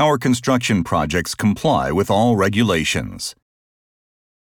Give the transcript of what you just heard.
Our construction projects comply with all regulations.